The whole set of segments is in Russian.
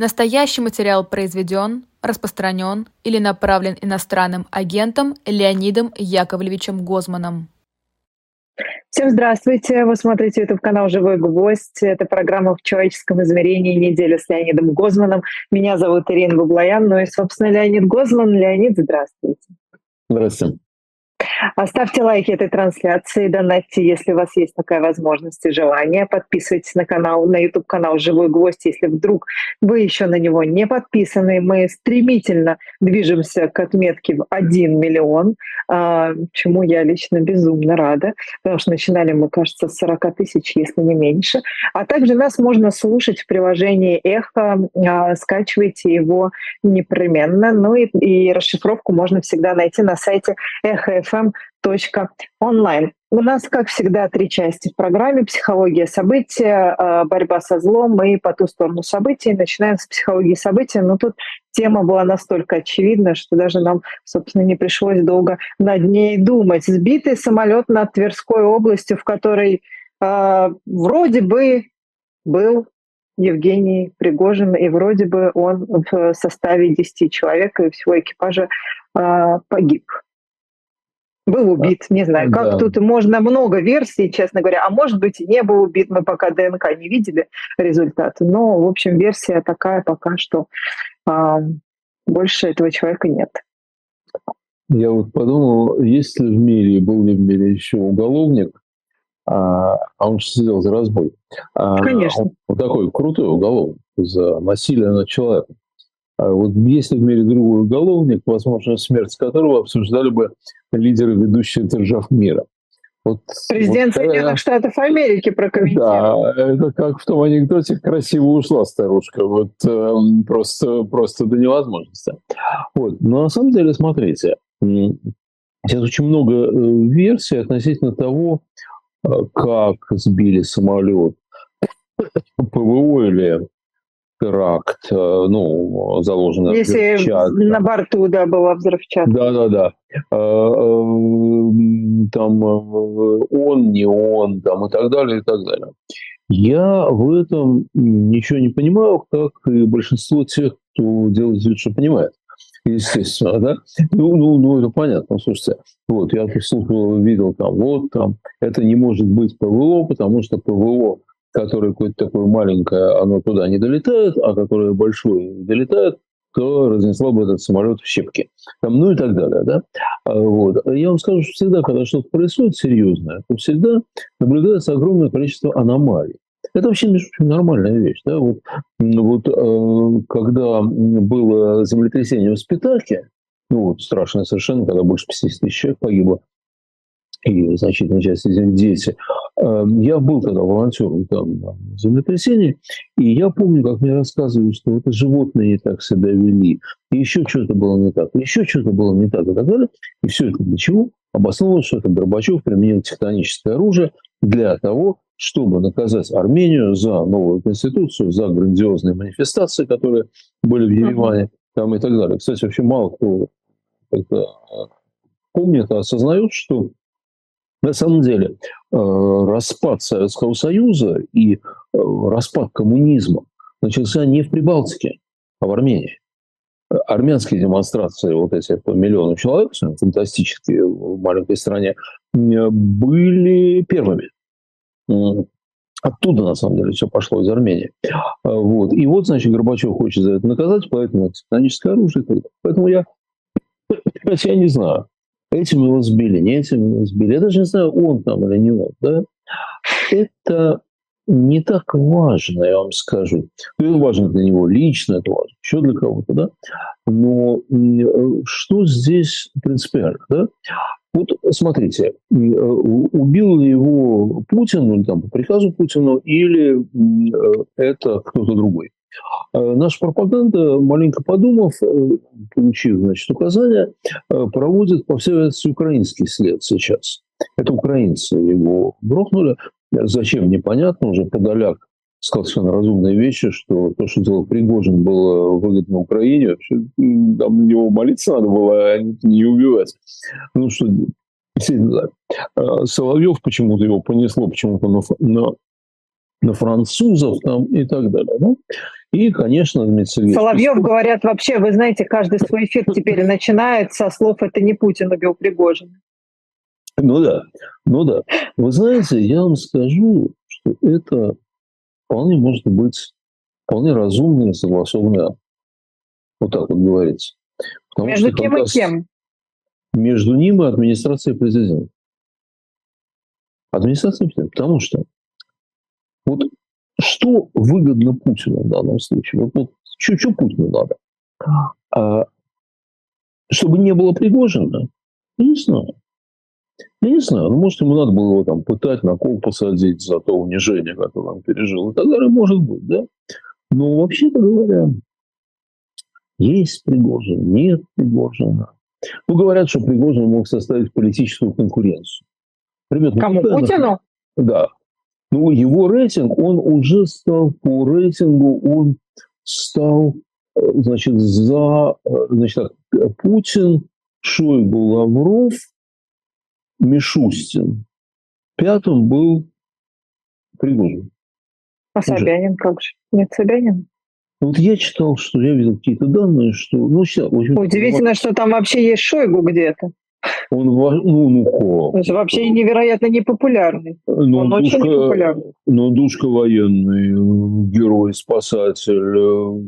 Настоящий материал произведен, распространен или направлен иностранным агентом Леонидом Яковлевичем Гозманом. Всем здравствуйте! Вы смотрите YouTube канал «Живой гвоздь». Это программа «В человеческом измерении. Неделя с Леонидом Гозманом». Меня зовут Ирина Баблоян, ну и, собственно, Леонид Гозман. Леонид, здравствуйте. Здравствуйте. Ставьте лайки этой трансляции, донатьте, если у вас есть такая возможность и желание. Подписывайтесь на канал, на YouTube канал «Живой гвоздь», если вдруг вы еще на него не подписаны. Мы стремительно движемся к отметке в 1 миллион, а, чему я лично безумно рада, потому что начинали мы, кажется, с 40 тысяч, если не меньше. А также нас можно слушать в приложении «Эхо», а, скачивайте его непременно. Ну и, и расшифровку можно всегда найти на сайте «Эхо онлайн. У нас, как всегда, три части в программе. Психология события, э, борьба со злом и по ту сторону событий. Начинаем с психологии события. Но тут тема была настолько очевидна, что даже нам, собственно, не пришлось долго над ней думать. Сбитый самолет над Тверской областью, в которой э, вроде бы был Евгений Пригожин, и вроде бы он в составе 10 человек и всего экипажа э, погиб был убит, не знаю, как да. тут можно много версий, честно говоря, а может быть и не был убит, мы пока ДНК не видели результаты, но, в общем, версия такая пока, что а, больше этого человека нет. Я вот подумал, есть ли в мире, был ли в мире еще уголовник, а, а он же сидел за разбой. А, Конечно. Он такой крутой уголовник за насилие над человеком. А вот есть ли в мире другой уголовник, возможно, смерть которого обсуждали бы лидеры ведущих держав мира. Вот, Президент вот, Соединенных Штатов Америки прокомментировал. Да, это как в том анекдоте «красиво ушла старушка». Вот э, просто, просто до невозможности. Вот. Но на самом деле, смотрите, сейчас очень много э, версий относительно того, э, как сбили самолет ПВО или теракт, э, ну, заложено Если взрывчатка. на борту, да, была взрывчатка. Да-да-да. Э, э, там он, не он, там и так далее, и так далее. Я в этом ничего не понимаю, как и большинство тех, кто делает вид, что понимает. Естественно, да? Ну, ну, ну, это понятно. Слушайте, вот, я слушал, видел там, вот там, это не может быть ПВО, потому что ПВО которое какое-то такое маленькое, оно туда не долетает, а которое большое долетает, то разнесло бы этот самолет в щепки. Там, ну и так далее. Да? А, вот. Я вам скажу, что всегда, когда что-то происходит серьезное, то всегда наблюдается огромное количество аномалий. Это вообще, между прочим, нормальная вещь. Да? Вот, вот э, когда было землетрясение в Спитаке, ну, вот, страшное совершенно, когда больше 50 тысяч человек погибло, и значительная часть из них дети. Эм, я был тогда волонтером там в землетрясении, и я помню, как мне рассказывали, что это животные не так себя вели, и еще что-то было не так, и еще что-то было не так, и так далее. И все это для чего? Обосновывалось, что это Горбачев применил тектоническое оружие для того, чтобы наказать Армению за новую конституцию, за грандиозные манифестации, которые были в Ереване, там и так далее. Кстати, вообще мало кто помнит, осознает, что на самом деле э, распад Советского Союза и э, распад коммунизма начался не в Прибалтике, а в Армении. Армянские демонстрации, вот эти по миллиону человек, фантастические в маленькой стране, были первыми. Оттуда, на самом деле, все пошло из Армении. Вот. И вот, значит, Горбачев хочет за это наказать, поэтому тектоническое оружие. Поэтому я, я не знаю, Этим его сбили, не этим его сбили. Я даже не знаю, он там или не он. Да? Это не так важно, я вам скажу. Ну, это важно для него лично, это важно еще для кого-то, да. Но что здесь принципиально, да? Вот смотрите, убил ли его Путин, ну, там, по приказу Путина, или это кто-то другой? Э, наша пропаганда, маленько подумав, э, получив значит, указания, э, проводит по всей вероятности украинский след сейчас. Это украинцы его грохнули. Зачем, непонятно. Уже Подоляк сказал совершенно разумные вещи, что то, что делал Пригожин, было выгодно Украине. Вообще, там на него молиться надо было, а не убивать. Ну что, Соловьев почему-то его понесло почему-то на, на французов там и так далее. Да? И, конечно, Дмитрий Соловьев, говорят, вообще, вы знаете, каждый свой эфир теперь начинает со слов «это не Путин убил Пригожина». Ну да, ну да. Вы знаете, я вам скажу, что это вполне может быть вполне разумный и согласованный акт. Вот так вот говорится. Потому Между кем и кем? Между ним и администрацией президента. Администрация президента. Потому что вот что выгодно Путину в данном случае? Вот, вот что, что Путину надо? А, чтобы не было Пригожина? Не знаю. Я не знаю, ну, может, ему надо было его там пытать, на кол посадить за то унижение, которое он пережил. И так далее, может быть, да? Но вообще-то говоря, есть Пригожин, нет Пригожина. Ну, говорят, что Пригожин мог составить политическую конкуренцию. Ребят, Кому? Путину? Да. Ну, его рейтинг, он уже стал по рейтингу, он стал, э, значит, за, э, значит, так, Путин, Шойгу, Лавров, Мишустин. Пятым был Пригожин. А Собянин как же? Нет Собянина? Вот я читал, что я видел какие-то данные, что... Ну, сейчас, общем, Удивительно, что там вообще есть Шойгу где-то. Он, ну, ну как? Он же вообще невероятно непопулярный. Ну, он душка, очень непопулярный. Ну, душка военный, герой, спасатель.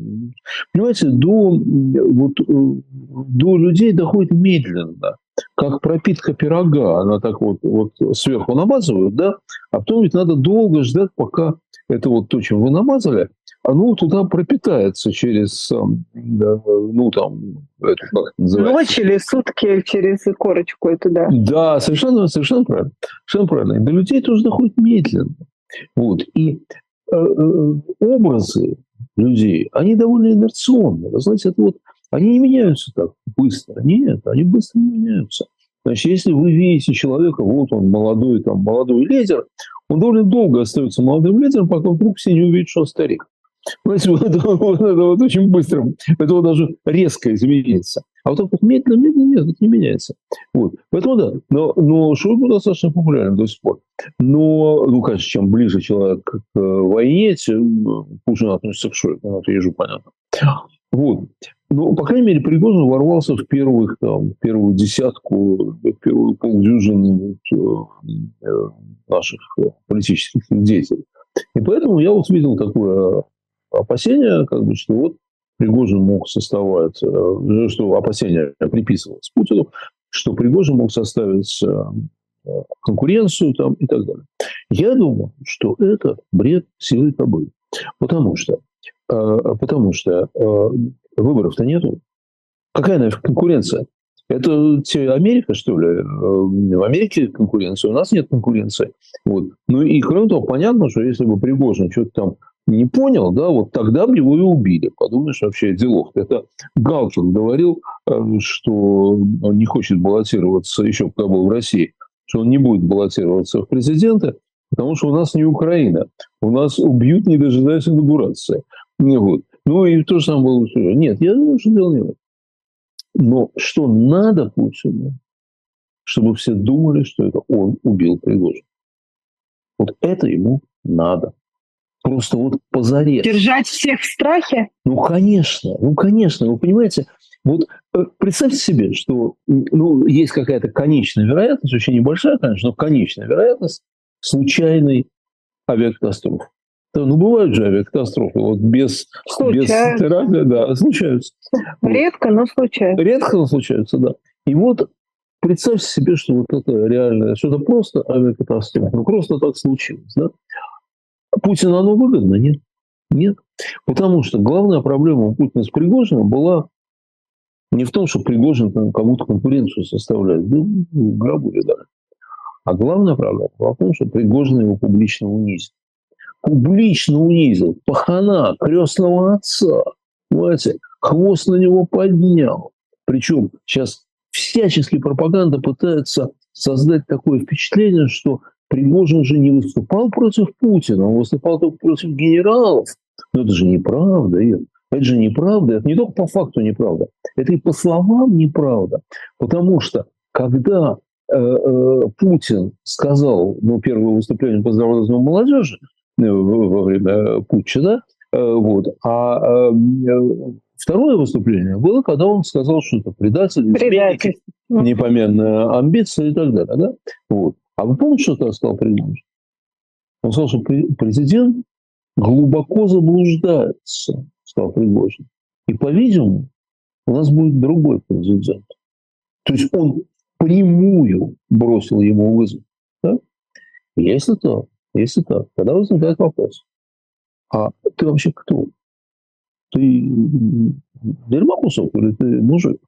Понимаете, до, вот, до людей доходит медленно как пропитка пирога, она так вот, вот сверху намазывают, да, а потом ведь надо долго ждать, пока это вот то, чем вы намазали, оно туда пропитается через, да, ну, там, это как называется? Ночь или сутки через корочку это, да. Да, совершенно, совершенно правильно. Совершенно правильно. И до людей тоже доходит медленно. Вот. И э, э, образы людей, они довольно инерционны. Вы знаете, это вот, они не меняются так быстро. Нет, они быстро не меняются. Значит, если вы видите человека, вот он молодой, там, молодой лидер, он довольно долго остается молодым лидером, пока вдруг все не увидят, что он старик. Вот это, вот очень быстро, это вот даже резко изменится. А вот так вот медленно, медленно, нет, не меняется. Вот. Поэтому да, но, но Шойгу достаточно популярен до сих пор. Но, ну, конечно, чем ближе человек к войне, тем хуже относится к Шойгу. Ну, это ежу понятно. Вот. Ну, по крайней мере, Пригожин ворвался в первых, там, первую десятку, первую полдюжину э, э, наших политических деятелей. И поэтому я вот видел такое опасения, как бы, что вот Пригожин мог составить, э, что опасения приписывалось Путину, что Пригожин мог составить э, конкуренцию там и так далее. Я думаю, что это бред силы кобылы. Потому что, э, потому что выборов-то нету. Какая нафиг конкуренция? Это Америка, что ли? В Америке конкуренция, у нас нет конкуренции. Вот. Ну и кроме того, понятно, что если бы Пригожин что-то там не понял, да, вот тогда бы его и убили. Подумаешь, вообще делов. Это Галкин говорил, э, что он не хочет баллотироваться, еще когда был в России, что он не будет баллотироваться в президенты, потому что у нас не Украина. У нас убьют, не дожидаясь инаугурации. Вот. Ну и то же самое было. Нет, я думаю, что дело не в этом. Но что надо Путину, чтобы все думали, что это он убил Пригожина. Вот это ему надо просто вот позарез. Держать всех в страхе? Ну, конечно, ну, конечно. Вы понимаете, вот э, представьте себе, что ну, есть какая-то конечная вероятность, очень небольшая, конечно, но конечная вероятность случайной авиакатастрофы. Да, ну, бывают же авиакатастрофы, вот без, без теракта, да, случаются. Редко, но случаются. Редко, но случаются, да. И вот представьте себе, что вот это реально, что это просто авиакатастрофа, ну, просто так случилось, да. Путину оно выгодно? Нет. Нет. Потому что главная проблема у Путина с Пригожиным была не в том, что Пригожин кому-то конкуренцию составляет. Да, в гробу видали. А главная проблема была в том, что Пригожин его публично унизил. Публично унизил. Пахана, крестного отца. Понимаете? Хвост на него поднял. Причем сейчас всячески пропаганда пытается создать такое впечатление, что Пригожин же не выступал против Путина, он выступал только против генералов. Но это же неправда, Ир. Это же неправда. Это не только по факту неправда. Это и по словам неправда. Потому что когда э, э, Путин сказал, ну, первое выступление по здравоохранению молодежи, во время путча, да, вот. А второе выступление было, когда он сказал, что это предатель, предатель. непомерная амбиция и так далее, да, вот. А вы помните, что тогда сказал Пригожин? Он сказал, что президент глубоко заблуждается, сказал Пригожин. И, по-видимому, у нас будет другой президент. То есть он прямую бросил ему вызов. Да? Если так, если так, тогда возникает вопрос. А ты вообще кто? Ты дерьмо кусок или ты мужик?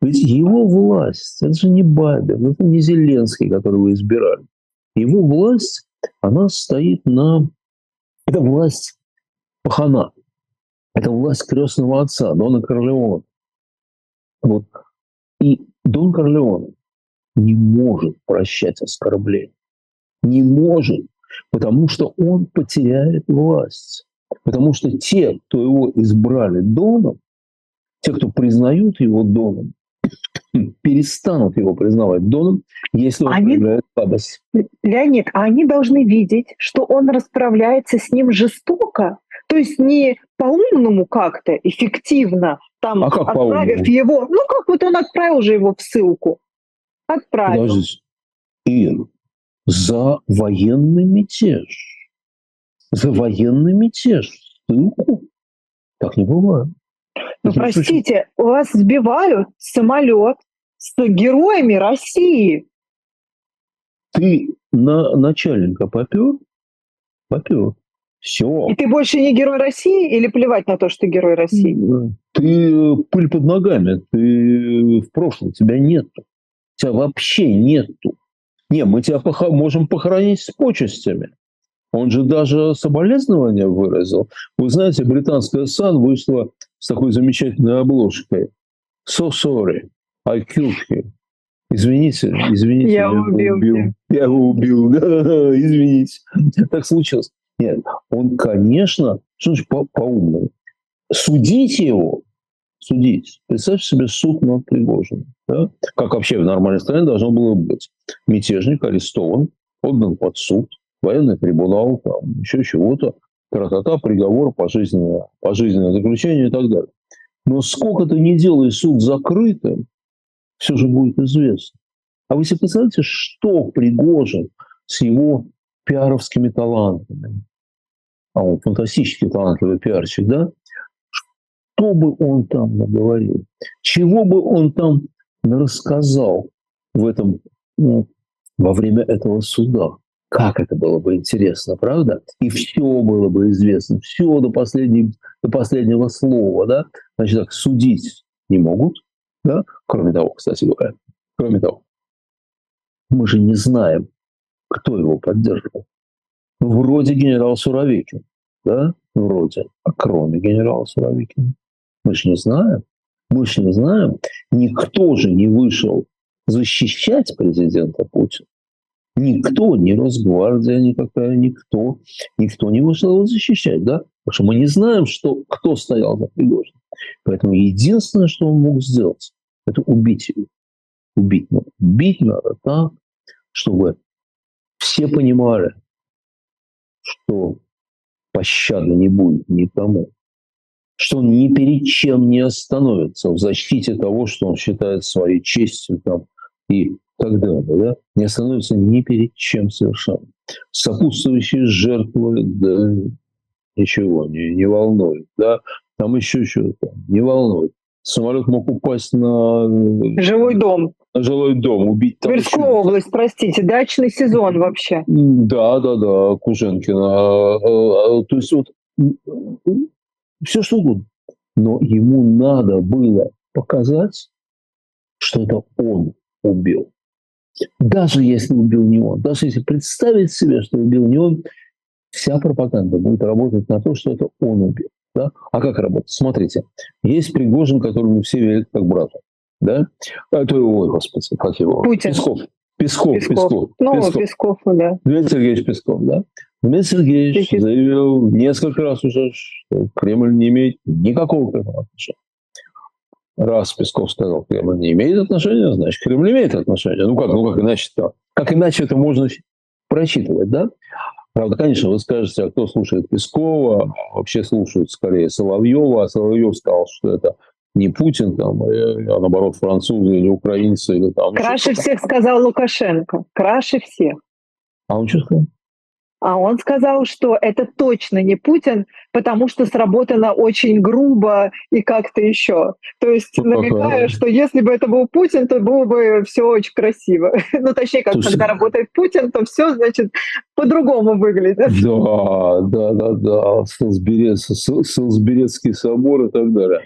Ведь его власть, это же не Бабин, это не Зеленский, которого избирали. Его власть, она стоит на... Это власть пахана. Это власть крестного отца, Дона Корлеона. Вот. И Дон Корлеон не может прощать оскорбления. Не может, потому что он потеряет власть. Потому что те, кто его избрали Доном, те, кто признают его Доном, перестанут его признавать Доном, если он они, проявляет слабость. Леонид, а они должны видеть, что он расправляется с ним жестоко, то есть не по-умному как-то, эффективно, там, а как отправив его, ну как вот он отправил же его в ссылку, отправил. Подождите, Ир, за военный мятеж, за военный мятеж, ссылку? Так не бывает. Ну, простите, у вас сбивают самолет с героями России. Ты на начальника попер? Попер. Все. И ты больше не герой России или плевать на то, что ты герой России? Ты э, пыль под ногами, ты в прошлом, тебя нету. Тебя вообще нету. Не, мы тебя пох... можем похоронить с почестями. Он же даже соболезнования выразил. Вы знаете, британская Сан вышла с такой замечательной обложкой. So sorry, I killed him. Извините, извините, я, я убил. убил. Я его убил, да, извините. Так случилось. Нет, он, конечно, что значит по-умному? Судить его, судить. Представьте себе суд над Пригожиным. Да? Как вообще в нормальной стране должно было быть. Мятежник арестован, отдан под суд, военный трибунал, там, еще чего-то, тра-та-та, приговор, пожизненное, пожизненное заключение и так далее. Но сколько ты не делаешь суд закрытым, все же будет известно. А вы себе представляете, что Пригожин с его пиаровскими талантами, а он фантастически талантливый пиарщик, да, что бы он там наговорил, чего бы он там рассказал в этом, ну, во время этого суда. Как это было бы интересно, правда? И все было бы известно, все до, последней, до последнего слова, да? Значит так, судить не могут, да? Кроме того, кстати говоря, кроме того, мы же не знаем, кто его поддерживал. Вроде генерал Суровикин, да, вроде, а кроме генерала Суровикина. Мы же не знаем. Мы же не знаем. Никто же не вышел защищать президента Путина. Никто, ни Росгвардия никакая, никто, никто не вышел его защищать, да? Потому что мы не знаем, что, кто стоял за Пригожиным. Поэтому единственное, что он мог сделать, это убить его. Убить надо. Убить надо так, чтобы все понимали, что пощады не будет никому, что он ни перед чем не остановится в защите того, что он считает своей честью там, и так далее. Да? Не остановится ни перед чем совершенно. Сопутствующие жертвы, да, ничего, не, не волнует. Да? Там еще что-то, не волнует. Самолет мог упасть на... Жилой дом. На жилой дом, убить там... Тверскую еще... область, простите, дачный сезон вообще. Да, да, да, Куженкина. А, а, то есть вот все что угодно. Но ему надо было показать, что это он убил. Даже если убил не он, даже если представить себе, что убил не он, вся пропаганда будет работать на то, что это он убил. Да? А как работать? Смотрите, есть Пригожин, которому все верят как брату. Да? А, то, ой, господи, как его? Путин. Песков. Песков, Песков. Песков. Ну, Песков. Песков, да. Дмитрий Сергеевич Песков, да. Дмитрий Сергеевич Песков. заявил несколько раз уже, что Кремль не имеет никакого к этому отношения. Раз Песков сказал, Кремль не имеет отношения, значит, Кремль имеет отношение. Ну как, ну как иначе-то? Как иначе это можно прочитывать, да? Правда, конечно, вы скажете, а кто слушает Пескова, вообще слушают скорее Соловьева, а Соловьев сказал, что это не Путин, там, а наоборот французы или украинцы. Или, там, Краше всех сказал Лукашенко. Краше всех. А он что сказал? А он сказал, что это точно не Путин, потому что сработано очень грубо и как-то еще. То есть намекая, что если бы это был Путин, то было бы все очень красиво. Ну, точнее, как Слушай, когда работает Путин, то все, значит, по-другому выглядит. Да, да, да, да. Солсберецкий собор и так далее.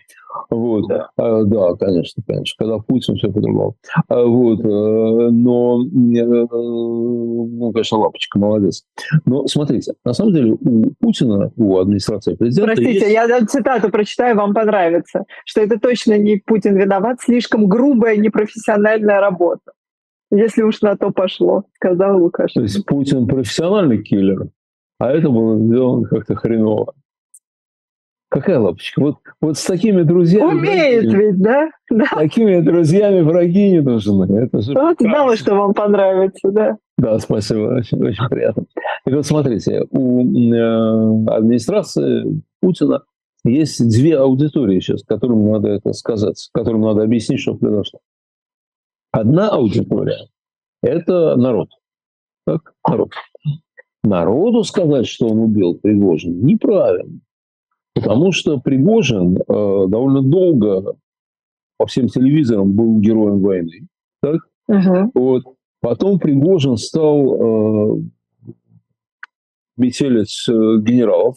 Вот. Да. А, да, конечно, конечно. Когда Путин, все по-другому. А, вот. Э, но, э, ну, конечно, лапочка, молодец. Но смотрите, на самом деле у Путина, у администрации президента Простите, есть... я цитату прочитаю, вам понравится. Что это точно не Путин виноват, слишком грубая, непрофессиональная работа. Если уж на то пошло, сказал Лукашенко. То есть Путин профессиональный киллер, а это было сделано как-то хреново. Какая лапочка? Вот, вот с такими друзьями... Умеет враги, ведь, да? да? Такими друзьями враги не нужны. Это же вот знала, что вам понравится, да. Да, спасибо, очень, очень приятно. Так вот, смотрите, у э, администрации Путина есть две аудитории сейчас, которым надо это сказать, которым надо объяснить, что произошло. Одна аудитория – это народ. Так, народ. Народу сказать, что он убил Пригожин, неправильно. Потому что Пригожин э, довольно долго по всем телевизорам был героем войны. Так? Uh-huh. Вот. Потом Пригожин стал э, метелец э, генералов,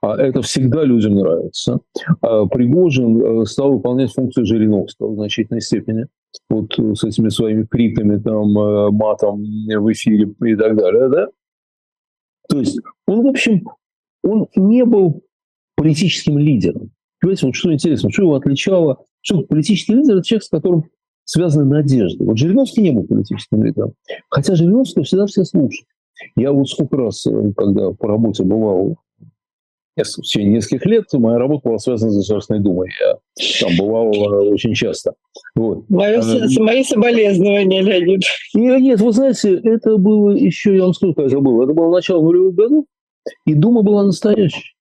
а это всегда людям нравится. А Пригожин э, стал выполнять функцию Жириновского в значительной степени. Вот с этими своими криками, там, э, матом в эфире и так далее. Да? То есть он, в общем, он не был политическим лидером. Понимаете, вот что интересно, что его отличало, что политический лидер – это человек, с которым связаны надежды. Вот Жириновский не был политическим лидером. Хотя Жириновского всегда все слушают. Я вот сколько раз, э, когда по работе бывал в течение нескольких лет, моя работа была связана с Государственной Думой. Я там бывал э, очень часто. Вот. Мое, а, мои соболезнования, Леонид. Нет, нет, вы знаете, это было еще, я вам скажу, как это было. Это было начало нулевых годов, и Дума была настоящая.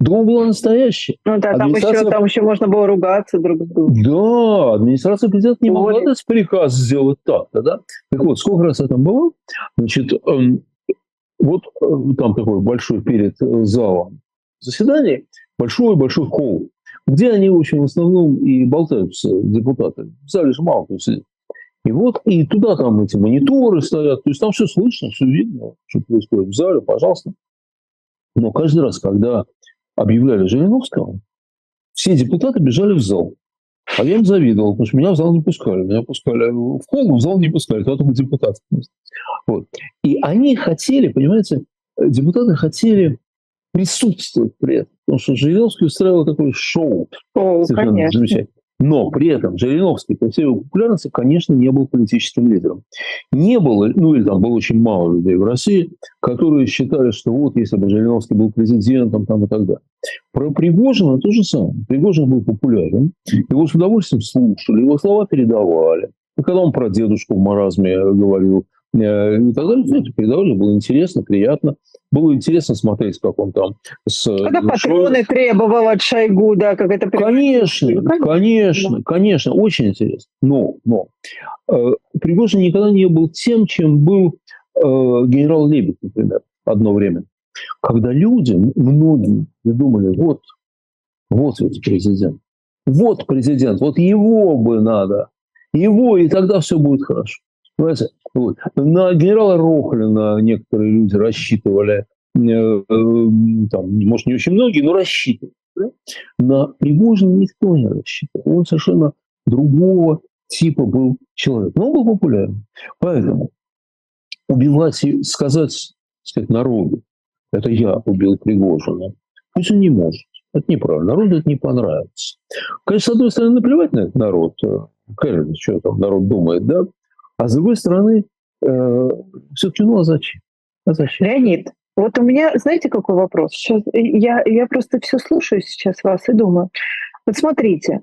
Дума была настоящая. Ну да, там, еще, там еще можно было ругаться друг с другом. Да, администрация президента не могла дать приказ сделать так. Да? Так вот, сколько раз это было? Значит, эм, вот э, там такой большой перед залом заседаний, большой-большой холл, где они, в общем, в основном и болтаются, депутаты. В зале же мало кто сидит. И вот, и туда там эти мониторы стоят, то есть там все слышно, все видно, что происходит в зале, пожалуйста. Но каждый раз, когда объявляли Жириновского, все депутаты бежали в зал. А я им завидовал, потому что меня в зал не пускали. Меня пускали в холл, в зал не пускали, туда только депутаты. Вот. И они хотели, понимаете, депутаты хотели присутствовать при этом. Потому что Жириновский устраивал такое шоу. О, конечно. Замечательно. Но при этом Жириновский, по всей его популярности, конечно, не был политическим лидером. Не было, ну или там было очень мало людей в России, которые считали, что вот если бы Жириновский был президентом там и так далее. Про Пригожина то же самое. Пригожин был популярен, его с удовольствием слушали, его слова передавали. И когда он про дедушку в маразме говорил, и так далее. Это передавали, было интересно, приятно. Было интересно смотреть, как он там с... Когда патроны требовал от Шойгу, да, как это... Конечно, конечно, конечно, да. конечно, очень интересно. Но, но э, Пригожин никогда не был тем, чем был э, генерал Лебедь, например, одно время. Когда люди, многие, думали, вот, вот ведь президент, вот президент, вот его бы надо, его, и тогда все будет хорошо. Понимаете? Вот. На генерала Рохлина некоторые люди рассчитывали, э, э, там, может, не очень многие, но рассчитывали. На Пригожина никто не рассчитывал. Он совершенно другого типа был человек. Но он был популярен. Поэтому убивать и сказать, сказать народу, это я убил Пригожина, пусть он не может. Это неправильно. Народу это не понравится. Конечно, с одной стороны, наплевать на этот народ. Конечно, что там народ думает, да? А с другой стороны, э, все-таки, ну а зачем? А зачем? Леонид, вот у меня, знаете, какой вопрос? Сейчас, э, я, я просто все слушаю сейчас вас и думаю. Вот смотрите,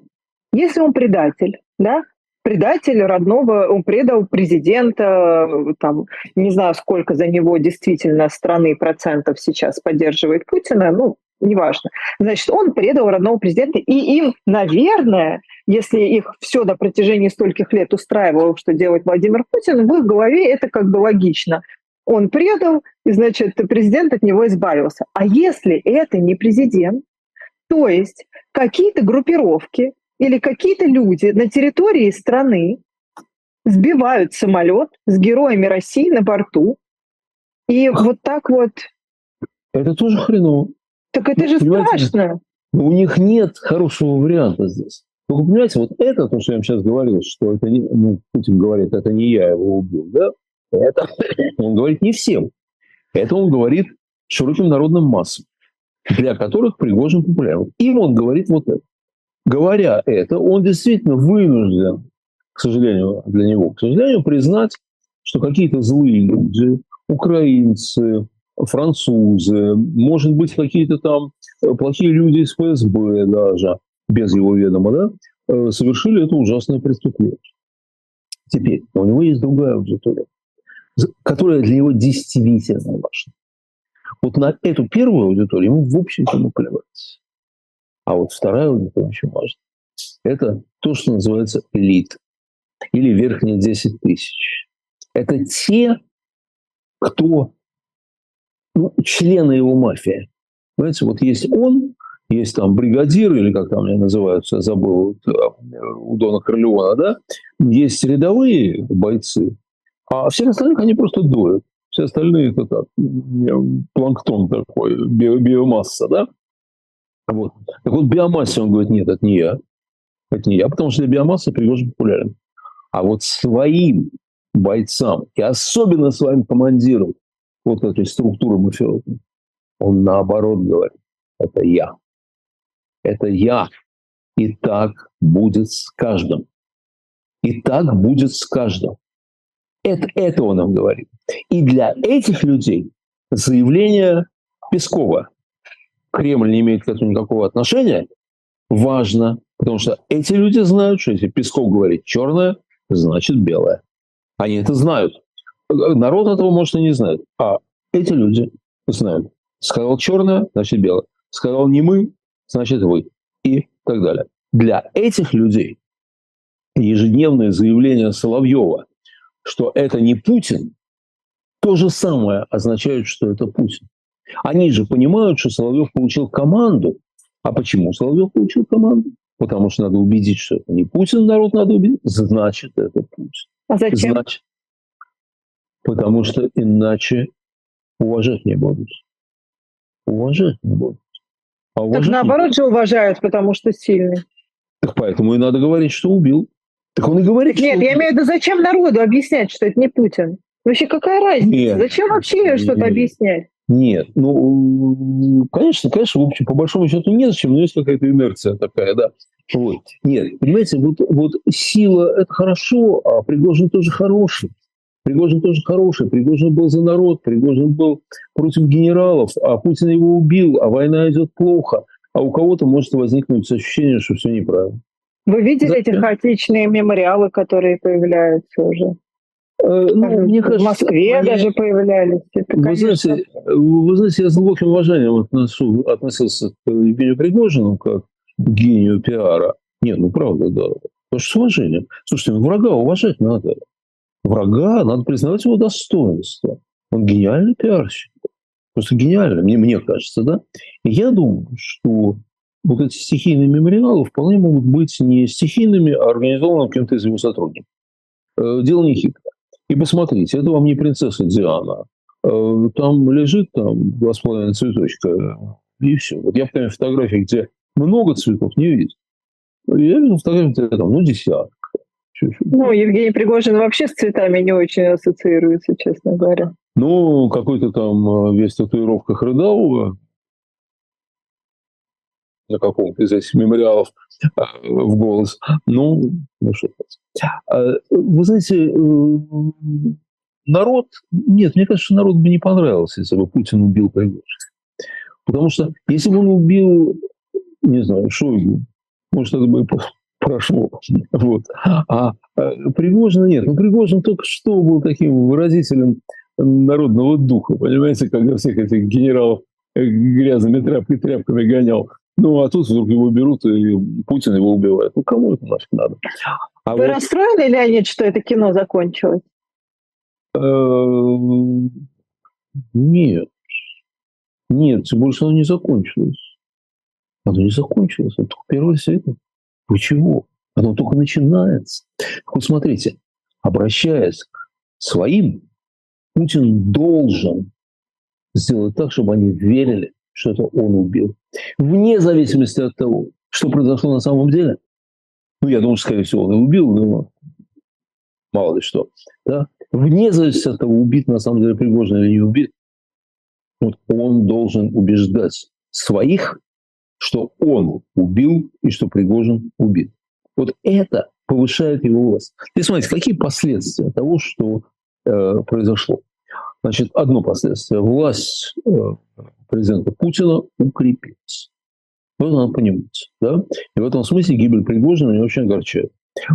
если он предатель, да, предатель родного, он предал президента, там, не знаю, сколько за него действительно страны процентов сейчас поддерживает Путина, ну, неважно. Значит, он предал родного президента, и им, наверное, если их все до протяжении стольких лет устраивало, что делает Владимир Путин, в их голове это как бы логично. Он предал, и, значит, президент от него избавился. А если это не президент, то есть какие-то группировки или какие-то люди на территории страны сбивают самолет с героями России на борту, и вот так вот... Это тоже хреново. Так это же страшно. У них нет хорошего варианта здесь. Только понимаете, вот это, то, что я вам сейчас говорил, что это не, ну, Путин говорит, это не я его убил, да? Это он говорит не всем. Это он говорит широким народным массам, для которых Пригожин популярен. Им он говорит вот это. Говоря это, он действительно вынужден, к сожалению, для него, к сожалению, признать, что какие-то злые люди, украинцы, французы, может быть, какие-то там э, плохие люди из ФСБ даже, без его ведома, да, э, совершили это ужасное преступление. Теперь у него есть другая аудитория, которая для него действительно важна. Вот на эту первую аудиторию ему, в общем-то, наплевать. А вот вторая аудитория очень важна. Это то, что называется элит или верхние 10 тысяч. Это те, кто ну, члены его мафии. Понимаете, вот есть он, есть там бригадир, или как там они называются, забыл, у Дона Корлеона, да, есть рядовые бойцы, а все остальных они просто доят. Все остальные это так, планктон такой, био, биомасса, да? Вот. Так вот, биомассе он говорит, нет, это не я. Это не я, потому что для биомассы Пригожин популярен. А вот своим бойцам, и особенно своим командирам, вот этой структуры мафиозной, он наоборот говорит, это я. Это я. И так будет с каждым. И так будет с каждым. Это, это он нам говорит. И для этих людей заявление Пескова, Кремль не имеет к этому никакого отношения, важно, потому что эти люди знают, что если Песков говорит черное, значит белое. Они это знают. Народ этого, может, и не знает. А эти люди знают. Сказал черное, значит белое. Сказал не мы, значит вы. И так далее. Для этих людей ежедневное заявление Соловьева, что это не Путин, то же самое означает, что это Путин. Они же понимают, что Соловьев получил команду. А почему Соловьев получил команду? Потому что надо убедить, что это не Путин, народ надо убедить. Значит, это Путин. А зачем? Значит, потому что иначе уважать не будут. Уважать не будут. А уважать так наоборот же уважают, потому что сильный. Так поэтому и надо говорить, что убил. Так он и говорит, Нет, что... я имею в виду, зачем народу объяснять, что это не Путин? Вообще какая разница? Нет. Зачем вообще что-то объяснять? Нет, ну, конечно, конечно, в общем, по большому счету незачем, но есть какая-то инерция такая, да. Вот. Нет, понимаете, вот, вот сила – это хорошо, а Пригожин тоже хороший. Пригожин тоже хороший. Пригожин был за народ, Пригожин был против генералов, а Путин его убил, а война идет плохо. А у кого-то может возникнуть ощущение, что все неправильно. Вы видели Зачем? эти хаотичные мемориалы, которые появляются уже? Э, ну, мне кажется, в Москве мне... даже появлялись. Это, вы, конечно... знаете, вы знаете, я с глубоким уважением отношу, относился к Евгению Пригожину как к гению пиара. Нет, ну правда, да. Потому что с уважением. Слушайте, ну, врага уважать надо. Врага надо признавать его достоинство. Он гениальный пиарщик. Просто гениальный, мне, мне кажется, да? И я думаю, что вот эти стихийные мемориалы вполне могут быть не стихийными, а организованными кем-то из его сотрудников. Э, дело не хитрое. И посмотрите, это вам не принцесса Диана. Э, там лежит там два с половиной цветочка, и все. Вот я в фотографии, где много цветов, не видел. Я видел фотографии, где там, ну, десяток. Ну, Евгений Пригожин вообще с цветами не очень ассоциируется, честно говоря. Ну, какой-то там э, весь в татуировках на каком-то из этих мемориалов э, в голос. Ну, ну что а, Вы знаете, э, народ... Нет, мне кажется, народ бы не понравился, если бы Путин убил Пригожина. Потому что если бы он убил, не знаю, Шойгу, может, это бы прошло. Вот. А, а Пригожина нет. Ну, Пригожин только что был таким выразителем народного духа, понимаете, когда всех этих генералов грязными тряпками, тряпками гонял. Ну, а тут вдруг его берут, и Путин его убивает. Ну, кому это нафиг надо? А Вы вот... расстроены, Леонид, что это кино закончилось? Э, нет. Нет, тем больше оно не закончилось. Оно не закончилось. Это только первая серия. Почему? Оно только начинается. Вот смотрите, обращаясь к своим, Путин должен сделать так, чтобы они верили, что это он убил. Вне зависимости от того, что произошло на самом деле. Ну, я думаю, скорее всего, он и убил, но мало ли что. Да? Вне зависимости от того, убит на самом деле Пригожин или не убит, вот он должен убеждать своих, что он убил и что Пригожин убит. Вот это повышает его власть. И смотрите, какие последствия того, что э, произошло. Значит, одно последствие. Власть э, президента Путина укрепилась. Вот надо понимать. Да? И в этом смысле гибель Пригожина меня очень огорчает.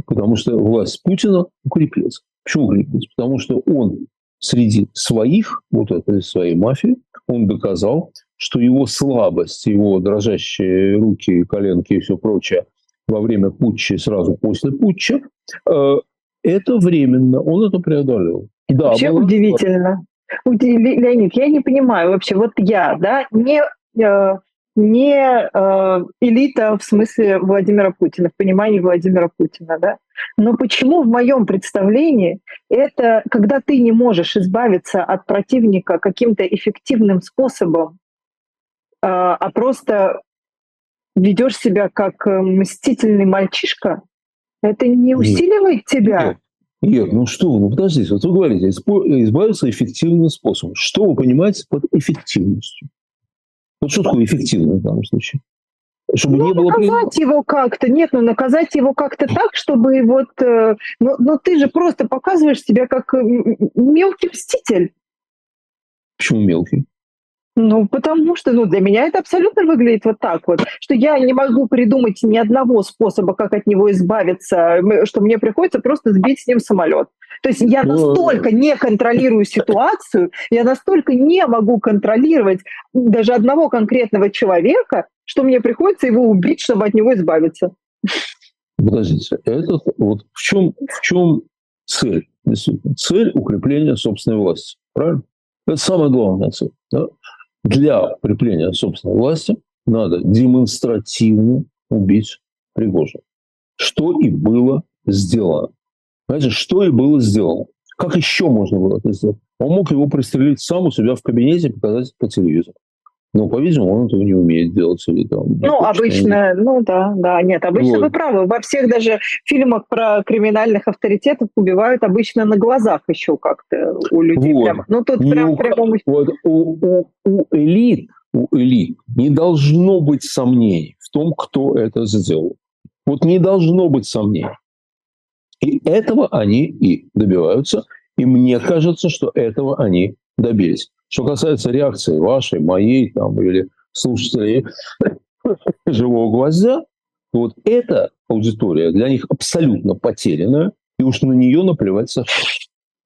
Потому что власть Путина укрепилась. Почему укрепилась? Потому что он среди своих, вот этой своей мафии, он доказал, что его слабость, его дрожащие руки, коленки и все прочее во время путча и сразу после путча, э, это временно, он это преодолел. Да, Вообще удивительно. Леонид, я не понимаю вообще, вот я, да, не, э, не э, элита в смысле Владимира Путина, в понимании Владимира Путина, да, но почему в моем представлении это, когда ты не можешь избавиться от противника каким-то эффективным способом, э, а просто ведешь себя как мстительный мальчишка, это не усиливает тебя? Нет. Нет, ну что вы, ну подождите, вот вы говорите, избавиться эффективным способом. Что вы понимаете под эффективностью? Вот что такое эффективно в данном случае? Чтобы ну, не было наказать его как-то. Нет, ну наказать его как-то так, чтобы вот... Э, но, но ты же просто показываешь себя как мелкий мститель. Почему мелкий? Ну, потому что ну, для меня это абсолютно выглядит вот так вот, что я не могу придумать ни одного способа, как от него избавиться, что мне приходится просто сбить с ним самолет. То есть я настолько не контролирую ситуацию, я настолько не могу контролировать даже одного конкретного человека, что мне приходится его убить, чтобы от него избавиться. Подождите, это вот в чем, в чем цель? Цель укрепления собственной власти, правильно? Это самая главная цель. Да? Для укрепления собственной власти надо демонстративно убить Пригожина. Что и было сделано. Знаете, что и было сделано. Как еще можно было это сделать? Он мог его пристрелить сам у себя в кабинете и показать по телевизору. Но, по-видимому, он этого не умеет делать. Или, там, ну, обычно, ну да, да, нет, обычно вот. вы правы. Во всех даже фильмах про криминальных авторитетов убивают обычно на глазах еще как-то у людей. Вот. Прямо. Ну, тут не прям, у, прямо... Вот, у, у, у элит, у элит не должно быть сомнений в том, кто это сделал. Вот не должно быть сомнений. И этого они и добиваются. И мне кажется, что этого они добились. Что касается реакции вашей, моей там, или слушателей «Живого гвоздя», вот эта аудитория для них абсолютно потерянная, и уж на нее наплевать совсем.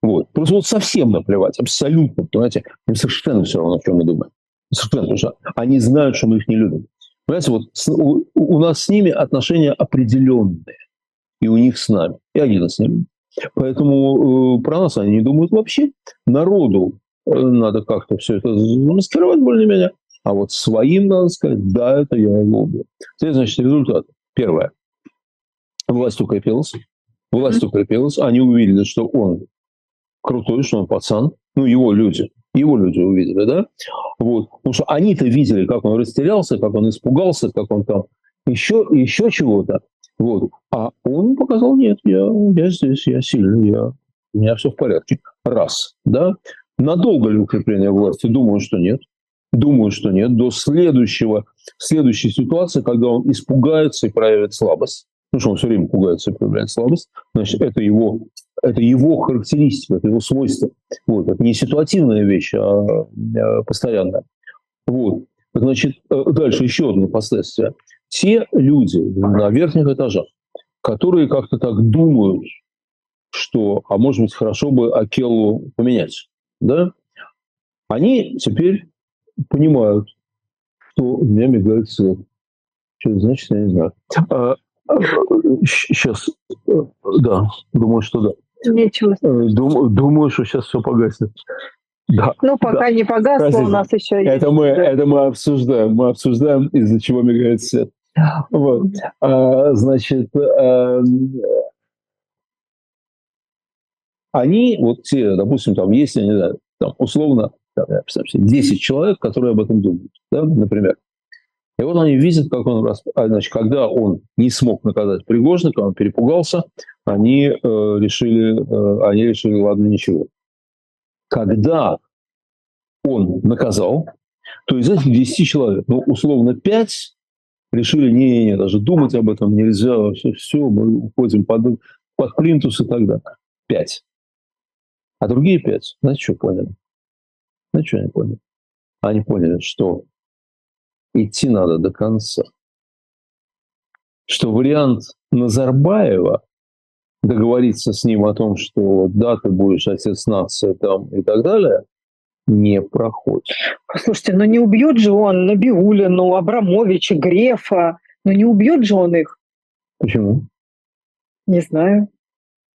Вот. Просто вот совсем наплевать, абсолютно, понимаете? Им совершенно все равно, о чем мы думаем. Совершенно, что они знают, что мы их не любим. Понимаете, вот с, у, у нас с ними отношения определенные, и у них с нами, и они не любят. Поэтому э, про нас они не думают вообще. Народу надо как-то все это замаскировать более-менее. А вот своим надо сказать, да, это я убил. Это значит результат. Первое. Власть укрепилась. Власть укрепилась. Они увидели, что он крутой, что он пацан. Ну, его люди. Его люди увидели, да? Вот. Потому что они-то видели, как он растерялся, как он испугался, как он там еще, еще чего-то. Вот. А он показал, нет, я, я здесь, я сильный, я, у меня все в порядке. Раз, да? Надолго ли укрепление власти? Думаю, что нет. Думаю, что нет. До следующего, следующей ситуации, когда он испугается и проявит слабость. Потому что он все время пугается и проявляет слабость. Значит, это его, это его характеристика, это его свойство. Вот. Это не ситуативная вещь, а, а постоянная. Вот. Значит, э, дальше еще одно последствие. Те люди на верхних этажах, которые как-то так думают, что, а может быть, хорошо бы Акелу поменять, да, они теперь понимают, что у меня мигает свет. Что это значит, я не знаю. А, сейчас, да, думаю, что да. Нечего. Э, думаю, думаю, что сейчас все погаснет. Да, ну, пока да. не погасло, Простите. у нас еще это есть. Мы, да. Это мы обсуждаем. Мы обсуждаем, из-за чего мигает свет. Вот. А, значит, а, они, вот те, допустим, там я не знаю, там, условно, там, 10 человек, которые об этом думают, да, например. И вот они видят, как он, а, значит, когда он не смог наказать Пригожина, когда он перепугался, они э, решили, э, они решили, ладно, ничего. Когда он наказал, то из этих 10 человек, ну, условно, 5 решили, не-не-не, даже думать об этом нельзя, все, все мы уходим под, под плинтус и так далее. 5. А другие 5, знаете, что поняли? Знаете, что они поняли? Они поняли, что идти надо до конца. Что вариант Назарбаева договориться с ним о том, что да, ты будешь отец нации там и так далее, не проходит. Слушайте, но не убьет же он Набиулину, Абрамовича, Грефа, но не убьет же он их. Почему? Не знаю.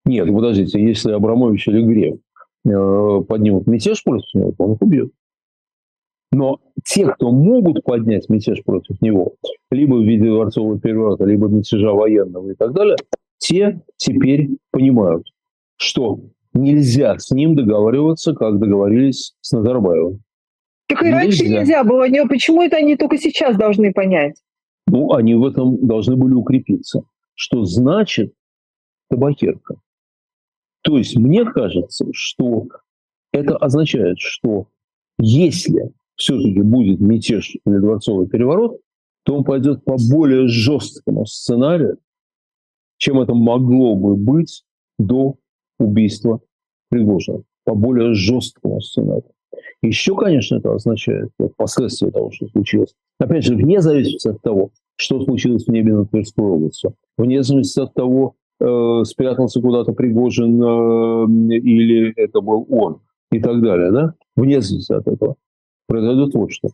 Нет, подождите, если Абрамович или Греф поднимут мятеж против него, то он их убьет. Но те, кто могут поднять мятеж против него, либо в виде дворцового переворота, либо мятежа военного и так далее, те теперь понимают, что нельзя с ним договариваться, как договорились с Назарбаевым. Так и нельзя. раньше нельзя было. Почему это они только сейчас должны понять? Ну, они в этом должны были укрепиться. Что значит табакерка? То есть мне кажется, что это означает, что если все-таки будет мятеж или дворцовый переворот, то он пойдет по более жесткому сценарию, чем это могло бы быть до убийства Пригожина, по более жесткому сценарию. Еще, конечно, это означает вот, последствия того, что случилось. Опять же, вне зависимости от того, что случилось в небе над Тверской областью, вне зависимости от того, э, спрятался куда-то Пригожин э, или это был он и так далее, да, вне зависимости от этого произойдет вот что.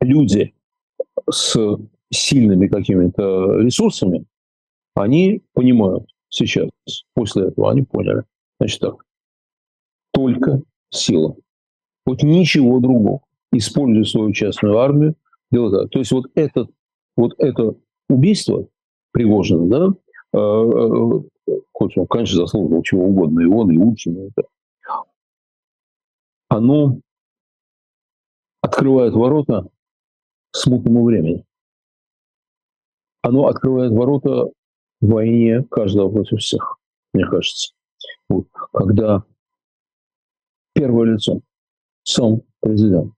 Люди с сильными какими-то ресурсами, они понимают сейчас, после этого они поняли. Значит так, только сила. Вот ничего другого. Используя свою частную армию, делать так. То есть вот, этот, вот это убийство Пригожина, да, хоть он, конечно, заслуживал чего угодно, и он, и Утин, это, оно открывает ворота смутному времени. Оно открывает ворота войне каждого против всех, мне кажется. Вот, когда первое лицо, сам президент,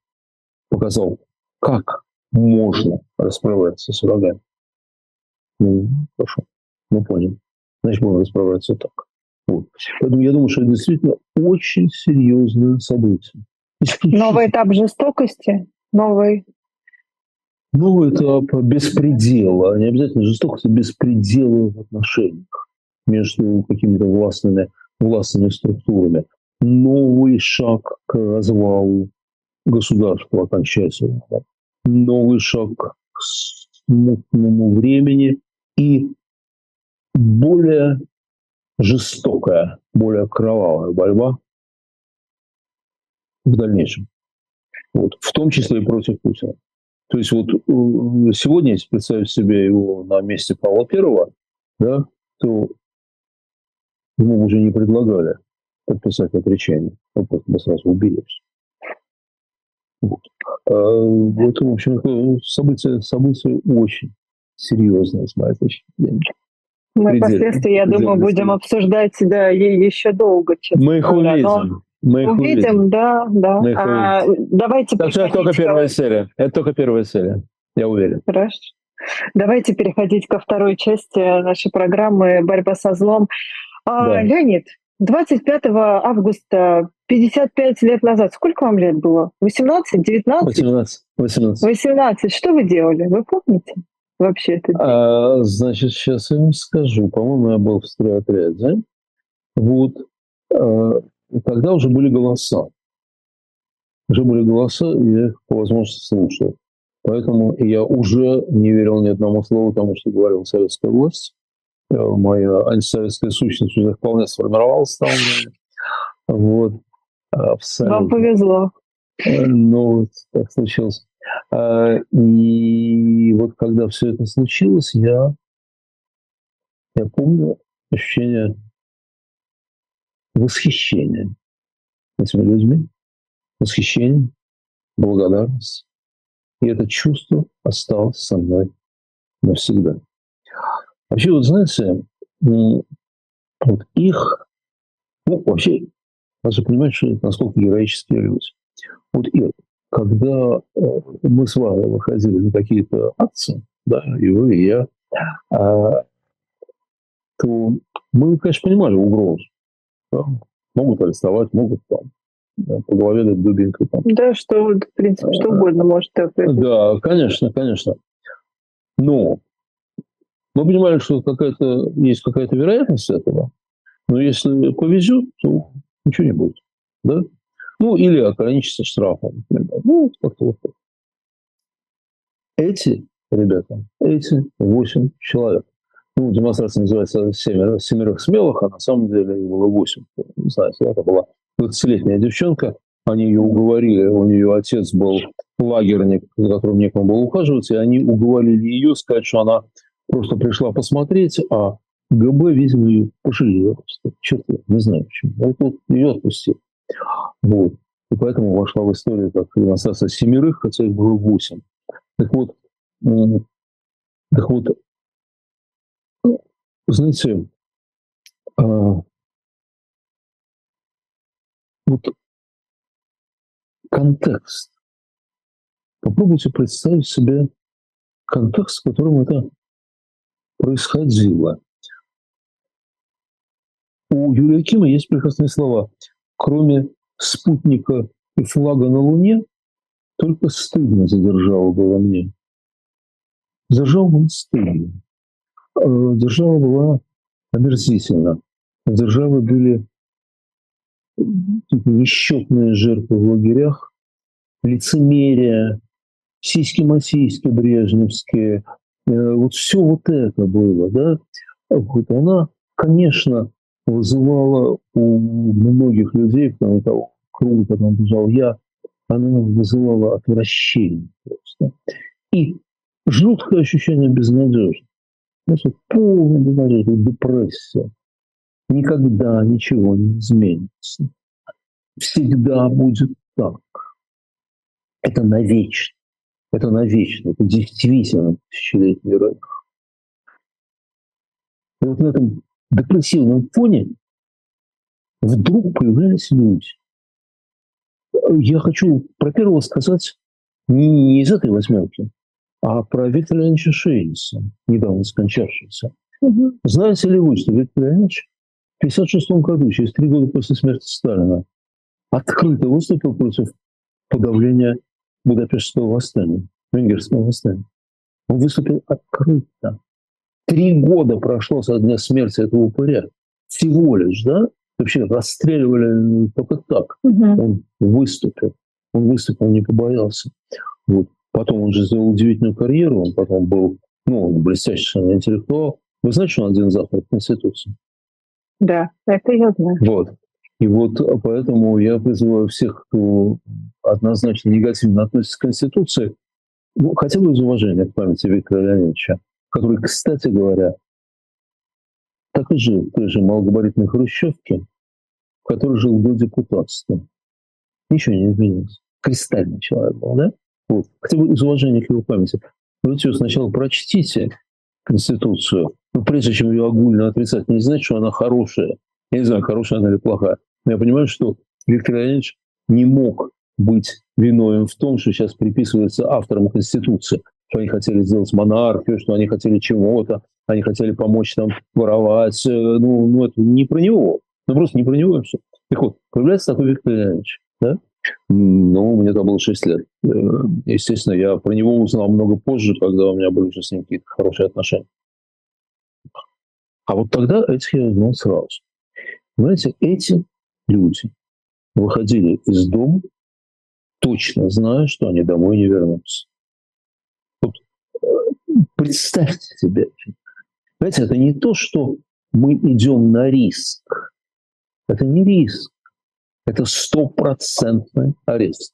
показал, как можно расправляться с врагами. Ну, хорошо, мы поняли. Значит, будем расправляться так. Вот. Поэтому я думаю, что это действительно очень серьезное событие. Новый этап жестокости, новый Новый этап беспредела, не обязательно жестокости, беспредела в отношениях между какими-то властными, властными структурами. Новый шаг к развалу государства окончательно. Новый шаг к смутному времени и более жестокая, более кровавая борьба в дальнейшем. Вот, в том числе и против Путина. То есть вот э, сегодня, если представить себе его на месте Павла Первого, да, то ему уже не предлагали подписать отречение. Он просто бы сразу уберегся. Вот. А, это, в общем, событие, событие очень серьезное, с моей точки зрения. Мы впоследствии, я думаю, будем обсуждать да, еще долго. Мы их увидим. Мы их увидим, увидим. да, да. Мы их а, давайте так что это только первая серия. Это только первая серия, я уверен. Хорошо. Давайте переходить ко второй части нашей программы «Борьба со злом». А, да. Леонид, 25 августа 55 лет назад, сколько вам лет было? 18, 19? 18. 18. 18. Что вы делали? Вы помните? Вообще это а, Значит, сейчас я вам скажу. По-моему, я был в стройотряде. Вот. А, тогда уже были голоса. Уже были голоса, и я их по возможности слушал. Поэтому я уже не верил ни одному слову тому, что говорила советская власть. Э, моя антисоветская сущность уже вполне сформировалась там. Вот. Абсолютно. Вам повезло. Э, ну, вот так случилось. А, и вот когда все это случилось, я, я помню ощущение восхищения этими людьми, восхищение, благодарность. И это чувство осталось со мной навсегда. Вообще, вот знаете, вот их, ну, вообще, надо понимать, что насколько героические люди. Вот и когда э, мы с вами выходили на какие-то акции, да, и вы, и я, а, то мы, конечно, понимали угрозу. Да? Могут арестовать, могут там по голове дать дубинкой. Там. Да, что, в принципе, что угодно может произойти. Да, конечно, конечно. Но мы понимали, что какая-то, есть какая-то вероятность этого, но если повезет, то ничего не будет. Да? Ну, или ограничиться штрафом, например. Ну, как-то вот так. Эти ребята, эти восемь человек, ну, демонстрация называется «Семеро, «Семерых смелых», а на самом деле их было восемь. Знаю, это была 20-летняя девчонка, они ее уговорили, у нее отец был лагерник, за которым некому было ухаживать, и они уговорили ее сказать, что она просто пришла посмотреть, а ГБ, видимо, ее пожалел. Что-то, не знаю почему. Вот, вот ее отпустил. Вот. И поэтому вошла в историю как демонстрация семерых, хотя их было восемь. Так вот, так вот, ну, знаете, а, вот контекст. Попробуйте представить себе контекст, в котором это происходило. У Юлия Кима есть прекрасные слова. Кроме спутника и флага на Луне, только стыдно задержало было мне. Задержал был стыдно. Э, держава была омерзительна. Державы были несчетные жертвы в лагерях, лицемерие, сиськи-масиськи брежневские, э, вот все вот это было, да, вот она, конечно, вызывала у многих людей, кроме того круга, которым бежал я, она вызывала отвращение просто. И жуткое ощущение безнадежности. Знаете, полная безнадежность, депрессия. Никогда ничего не изменится. Всегда будет так. Это навечно. Это навечно. Это действительно тысячелетний рынок. И вот на этом депрессивном фоне вдруг появлялись люди. Я хочу про первого сказать не из этой восьмерки, а про Виктора Леонидовича Шейниса, недавно скончавшегося. Угу. Знаете ли вы, что Виктор Леонидович в 1956 году, через три года после смерти Сталина, открыто выступил против подавления Будапештского восстания, венгерского восстания. Он выступил открыто. Три года прошло со дня смерти этого упыря. Всего лишь, да? Вообще расстреливали только так. Угу. Он выступил. Он выступил, не побоялся. Вот. Потом он же сделал удивительную карьеру. Он потом был ну, блестящий интеллектуал. Вы знаете, что он один завтра в Конституции? Да, это я знаю. Вот. И вот поэтому я призываю всех, кто однозначно негативно относится к Конституции, ну, хотя бы из уважения к памяти Виктора Леонидовича, который, кстати говоря, так и жил в той же малогабаритной хрущевке, в которой жил до депутатства. Ничего не изменилось. Кристальный человек был, да? Вот. Хотя бы из уважения к его памяти. Вы все сначала прочтите Конституцию, ну, прежде чем ее огульно отрицать, не значит, что она хорошая. Я не знаю, хорошая она или плохая. Но я понимаю, что Виктор Леонидович не мог быть виновен в том, что сейчас приписывается авторам Конституции что они хотели сделать монархию, что они хотели чего-то, они хотели помочь там воровать. Э, ну, ну это не про него. Ну, просто не про него все. Так вот, появляется такой Виктор Леонидович, да? Ну, мне там было 6 лет. Э, естественно, я про него узнал много позже, когда у меня были уже с ним какие-то хорошие отношения. А вот тогда этих я узнал сразу. Знаете, эти люди выходили из дома, точно зная, что они домой не вернутся. Представьте себе. Знаете, это не то, что мы идем на риск. Это не риск. Это стопроцентный арест.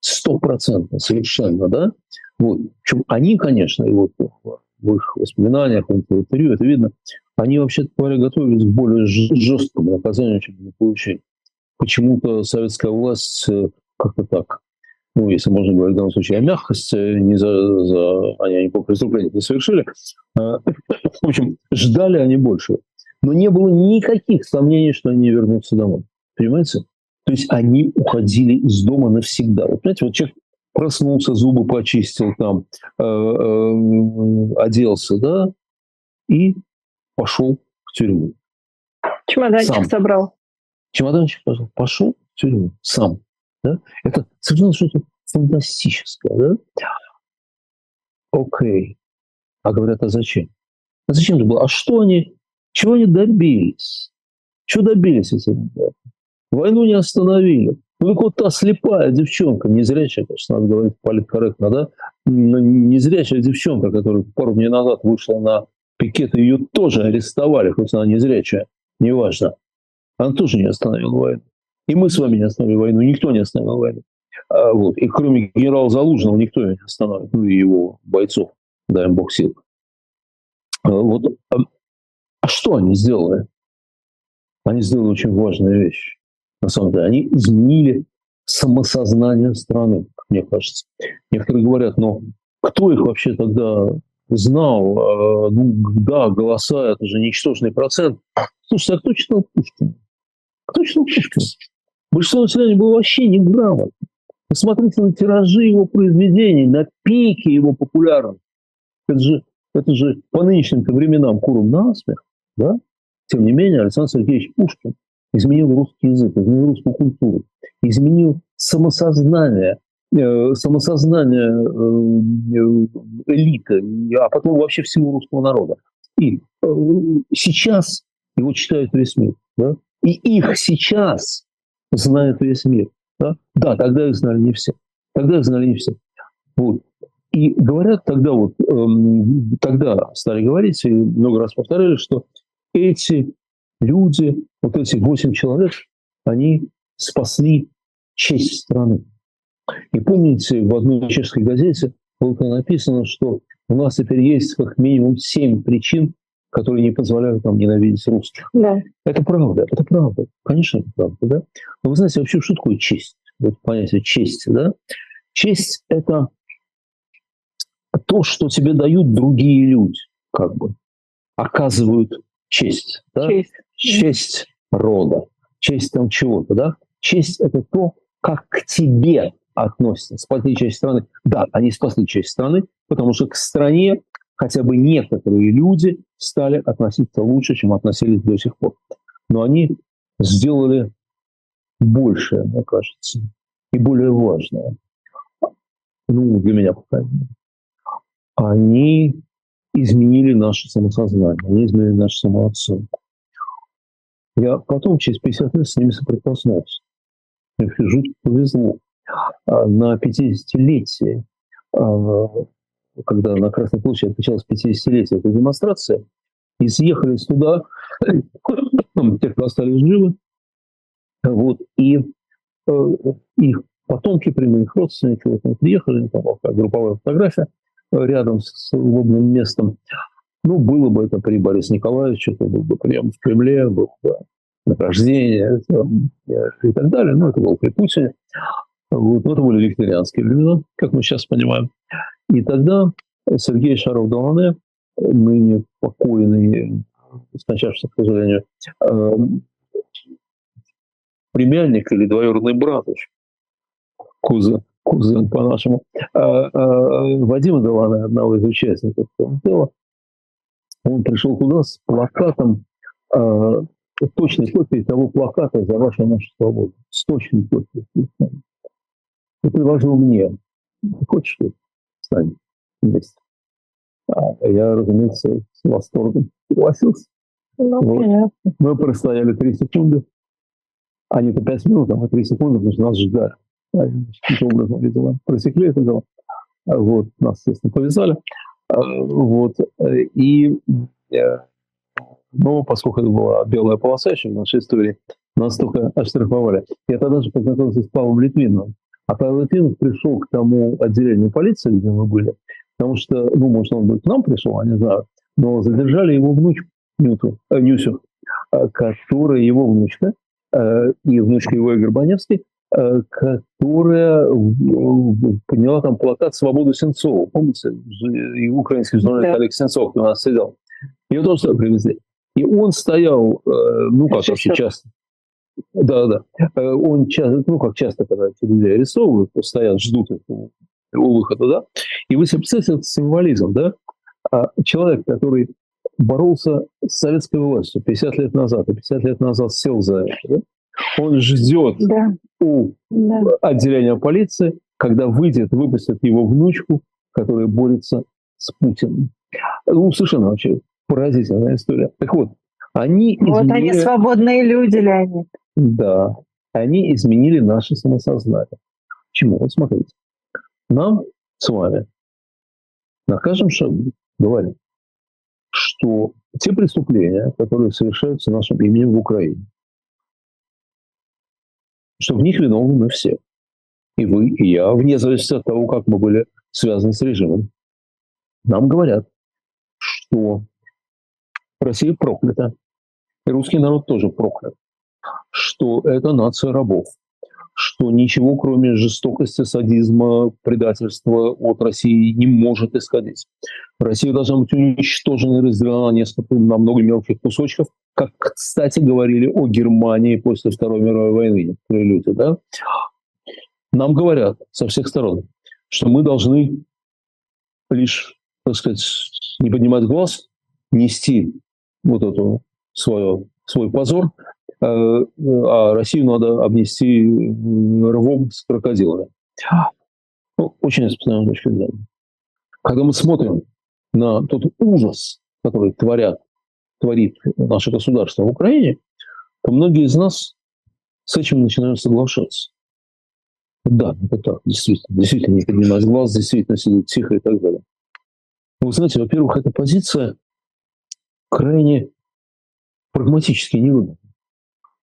Стопроцентно, совершенно, да? Вот. Причем они, конечно, и вот в их воспоминаниях, в интервью, это видно, они, вообще говоря, готовились к более жесткому наказанию, чем они получили. Почему-то советская власть э, как-то так, ну, если можно говорить в данном случае о мягкости, не за, за они никакого преступления не совершили. А, в общем, ждали они больше. Но не было никаких сомнений, что они вернутся домой. Понимаете? То есть они уходили из дома навсегда. Вот знаете, вот человек проснулся, зубы почистил, там, э, э, оделся, да, и пошел в тюрьму. Чемоданчик сам. собрал. Чемоданчик пошел, пошел в тюрьму сам. Да? Это совершенно что-то фантастическое. Да? Окей. А говорят, а зачем? А зачем это было? А что они, чего они добились? Чего добились эти ребята? Войну не остановили. Ну, так вот та слепая девчонка, незрячая, конечно, надо говорить политкорректно, да, но незрячая девчонка, которая пару дней назад вышла на пикет, ее тоже арестовали, хоть она незрячая, неважно. Она тоже не остановила войну. И мы с вами не остановили войну, никто не остановил войну. А, вот. И кроме генерала Залужного никто ее не остановил, ну и его бойцов, дай им бог сил. А, вот. А, а что они сделали? Они сделали очень важную вещь на самом деле. Они изменили самосознание страны, мне кажется. Некоторые говорят, но кто их вообще тогда знал? Ну, да, голоса – это же ничтожный процент. Слушайте, а кто читал Пушкина? Кто читал Пушкина? Большинство населения было вообще не грамотно. Посмотрите на тиражи его произведений, на пике его популярности. Это же, это же по нынешним временам куром насмех, да? Тем не менее, Александр Сергеевич Пушкин изменил русский язык, изменил русскую культуру, изменил самосознание, э, самосознание э, элиты, а потом вообще всего русского народа. И э, сейчас его читают весь мир. Да? И их сейчас знает весь мир. Да? да, тогда их знали не все. Тогда их знали не все. Вот. И говорят тогда вот, эм, тогда стали говорить, и много раз повторяли, что эти люди, вот эти восемь человек, они спасли честь страны. И помните, в одной чешской газете было написано, что у нас теперь есть как минимум семь причин, которые не позволяют нам ненавидеть русских. Да. Это правда, это правда. Конечно, это правда, да. Но вы знаете, вообще, что такое честь? Вот понятие чести, да? Честь – это то, что тебе дают другие люди, как бы, оказывают честь. Да? Честь. Честь рода, честь там чего-то, да? Честь – это то, как к тебе относятся. Спасли часть страны. Да, они спасли часть страны, потому что к стране хотя бы некоторые люди стали относиться лучше, чем относились до сих пор. Но они сделали большее, мне кажется, и более важное. Ну, для меня, по крайней мере. Они изменили наше самосознание, они изменили нашу самооценку. Я потом, через 50 лет, с ними соприкоснулся. Мне жутко повезло. А на 50-летие а, когда на Красной площади отмечалось 50-летие этой демонстрации, и съехали туда, те, кто остались живы, вот, и э, их потомки, прямые их родственники, вот они приехали, там как групповая фотография рядом с удобным местом. Ну, было бы это при Борисе Николаевиче, это был бы прием в Кремле, был бы награждение и так далее. Ну, это было при Путине. Вот. Но это были викторианские времена, как мы сейчас понимаем. И тогда Сергей Шаров-Долане, ныне покойный, скончавшийся, к сожалению, эм, племянник или двоюродный брат, кузен, кузен по-нашему, э, э, Вадима Долане, одного из участников этого дела, он пришел туда с плакатом, э, точной копией того плаката «За вашу нашу свободу», с точной копией. И предложил мне, хочешь ты, стань вместе. А я, разумеется, с восторгом согласился. Ну, вот. Мы простояли три секунды, а не то пять минут, а три секунды, потому что нас ждали. Каким образом эти дела просекли это дело. Вот, нас, естественно, повязали. А, вот, и но поскольку это была белая полоса еще в нашей истории, нас только оштрафовали. Я тогда же познакомился с Павлом Литвиновым. А Литвинов пришел к тому отделению полиции, где мы были, потому что, ну, может, он бы к нам пришел, я не знаю, но задержали его внучку Нюту, э, Нюсю, э, которая его внучка, э, и внучка его Игорь Баневский, э, которая подняла там плакат «Свободу Сенцову». Помните? И украинский журналист да. Олег Сенцов у нас сидел. Ее тоже привезли. И он стоял, э, ну, как часто. Да, да. Э, он часто, ну, как часто, когда люди арестовывают, стоят, ждут у выхода, да. И вы себе представляете этот символизм, да? А человек, который боролся с советской властью 50 лет назад, и 50 лет назад сел за это, да? он ждет да. у да. отделения полиции, когда выйдет, выпустят его внучку, которая борется с Путиным. Ну, совершенно вообще поразительная история. Так вот, они Вот изменили... они свободные люди, Леонид. Да, они изменили наше самосознание. Почему? Вот смотрите. Нам с вами на каждом шагу говорят, что те преступления, которые совершаются нашим именем в Украине, что в них виновны мы все. И вы, и я, вне зависимости от того, как мы были связаны с режимом. Нам говорят, что Россия проклята. И русский народ тоже проклят. Что это нация рабов. Что ничего, кроме жестокости, садизма, предательства от России не может исходить. Россия должна быть уничтожена и разделена на несколько, на много мелких кусочков, как, кстати, говорили о Германии после Второй мировой войны люди. Да? Нам говорят со всех сторон, что мы должны лишь, так сказать, не поднимать глаз, нести вот эту свою, свой позор, а Россию надо обнести рвом с крокодилами. Ну, очень распространенная точка зрения. Когда мы смотрим на тот ужас, который творят, творит наше государство в Украине, то многие из нас с этим начинают соглашаться. Да, это так, действительно. Действительно не поднимать глаз, действительно сидеть тихо и так далее. Вы знаете, во-первых, эта позиция крайне прагматически невыгодно.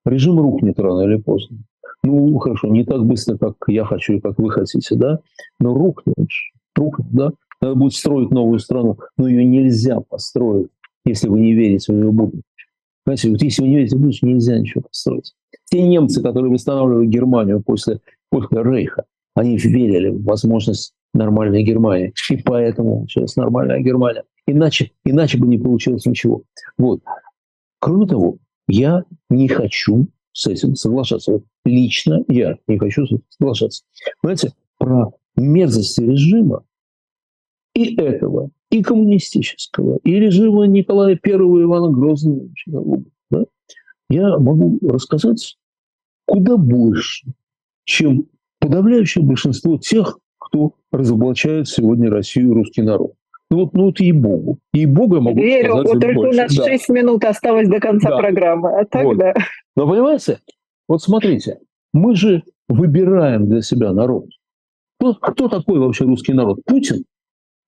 Режим рухнет рано или поздно. Ну, хорошо, не так быстро, как я хочу и как вы хотите, да, но рухнет, рухнет, да. Надо будет строить новую страну, но ее нельзя построить, если вы не верите в ее будущее. Знаете, вот если вы не верите в будущее, нельзя ничего построить. Те немцы, которые восстанавливали Германию после, после Рейха, они верили в возможность нормальной Германии. И поэтому сейчас нормальная Германия. Иначе, иначе бы не получилось ничего. Вот. Кроме того, я не хочу с этим соглашаться. Вот лично я не хочу с этим соглашаться. Понимаете, про мерзости режима и этого, и коммунистического, и режима Николая I Ивана Грозного, да, я могу рассказать куда больше, чем подавляющее большинство тех, кто разоблачает сегодня Россию и русский народ. Ну вот, ну вот ей-богу. Ей-богу я могу Верю, сказать вот только больше. у нас да. 6 минут осталось до конца да. программы. А так вот. да. Но понимаете, вот смотрите, мы же выбираем для себя народ. Кто, кто такой вообще русский народ? Путин?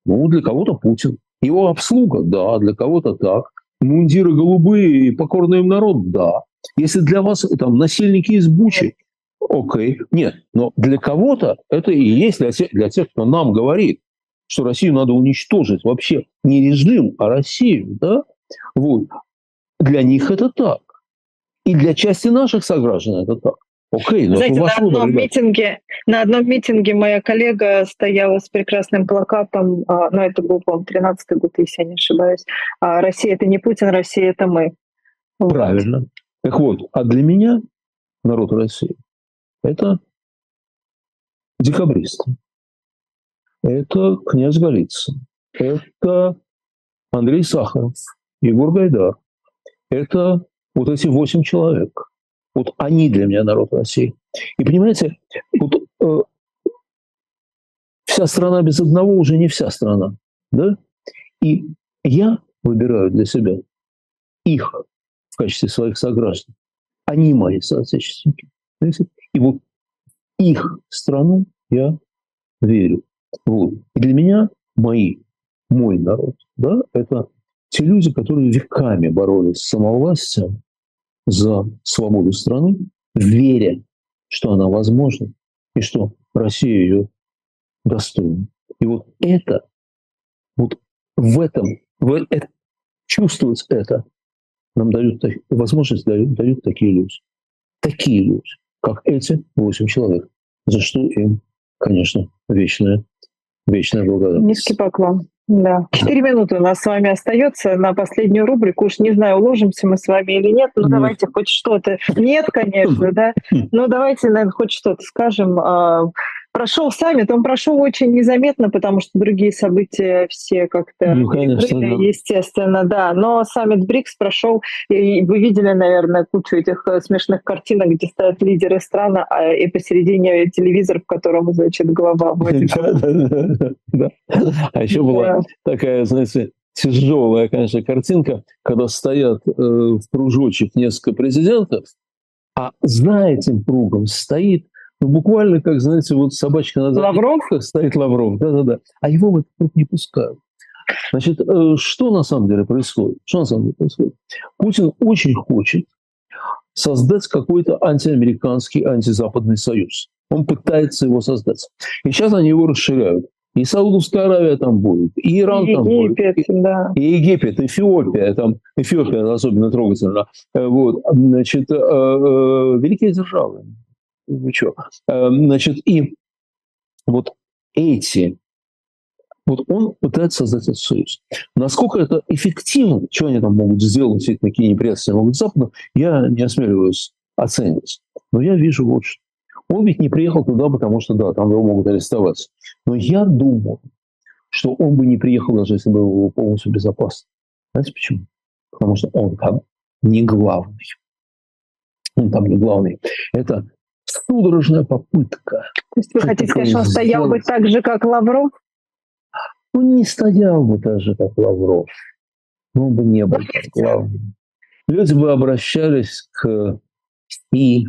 Ну, для кого-то Путин. Его обслуга? Да, для кого-то так. Мундиры голубые и покорный им народ? Да. Если для вас там насильники из Бучи, окей. Нет, но для кого-то это и есть для тех, для тех, кто нам говорит, что Россию надо уничтожить. Вообще не режим, а Россию. Да? Вот. Для них это так. И для части наших сограждан это так. Окей, но Знаете, на одном, выбор, митинге, на одном митинге моя коллега стояла с прекрасным плакатом, а, ну это был, по-моему, 13-й год, если я не ошибаюсь. А Россия – это не Путин, Россия – это мы. Правильно. Вот. Так вот, а для меня народ России – это декабристы это князь Голицын, это Андрей Сахаров, Егор Гайдар. Это вот эти восемь человек. Вот они для меня народ России. И понимаете, вот, э, Вся страна без одного уже не вся страна. Да? И я выбираю для себя их в качестве своих сограждан. Они мои соотечественники. И вот их страну я верю. Вот. И для меня мои, мой народ, да, это те люди, которые веками боролись с самовластием за свободу страны, веря, что она возможна, и что Россия ее достойна. И вот это, вот в этом, в, это, чувствовать это нам дают возможность дают, дают такие люди. Такие люди, как эти восемь человек, за что им, конечно, вечная, вечная благодарность. Низкий поклон. Да. Четыре минуты у нас с вами остается на последнюю рубрику. Уж не знаю, уложимся мы с вами или нет, но нет. давайте хоть что-то. Нет, конечно, да. Но давайте, наверное, хоть что-то скажем. Прошел саммит, он прошел очень незаметно, потому что другие события все как-то ну, конечно, да. естественно, да. Но саммит БРИКС прошел, и вы видели, наверное, кучу этих э, смешных картинок, где стоят лидеры стран, а, и посередине телевизор, в котором, значит, голова. А еще была такая, знаете, тяжелая, конечно, картинка, когда стоят э, в кружочек несколько президентов, а за этим кругом стоит буквально, как, знаете, вот собачка на Лавров? стоит Лавров, да-да-да. А его в этот круг не пускают. Значит, э, что на самом деле происходит? Что на самом деле происходит? Путин очень хочет создать какой-то антиамериканский, антизападный союз. Он пытается его создать. И сейчас они его расширяют. И Саудовская Аравия там будет, и Иран и там Египет, будет, да. и, Египет, Эфиопия, там, Эфиопия особенно трогательно. Э, вот, значит, э, великие державы вы? Эм, значит, и вот эти вот он пытается создать этот союз. Насколько это эффективно, что они там могут сделать, все такие неприятности могут Запада, я не осмеливаюсь оценивать. Но я вижу вот что. Он ведь не приехал туда, потому что, да, там его могут арестовать. Но я думаю, что он бы не приехал, даже если бы его полностью безопасно. Знаете почему? Потому что он там не главный. Он там не главный. Это судорожная попытка. То есть вы хотите сказать, что он стоял бы так же, как Лавров? Он не стоял бы так же, как Лавров. Он бы не был так главным. Люди бы обращались к и,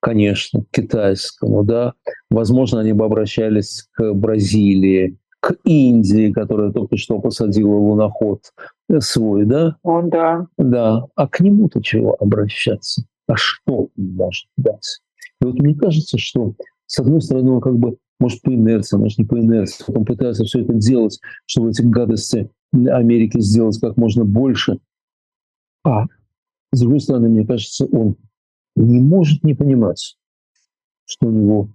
конечно, к китайскому, да. Возможно, они бы обращались к Бразилии, к Индии, которая только что посадила луноход свой, да? Он, да. Да. А к нему-то чего обращаться? А что он может дать? И вот мне кажется, что с одной стороны он как бы может по инерции, может не по инерции, он пытается все это делать, чтобы эти гадости Америки сделать как можно больше. А с другой стороны, мне кажется, он не может не понимать, что у него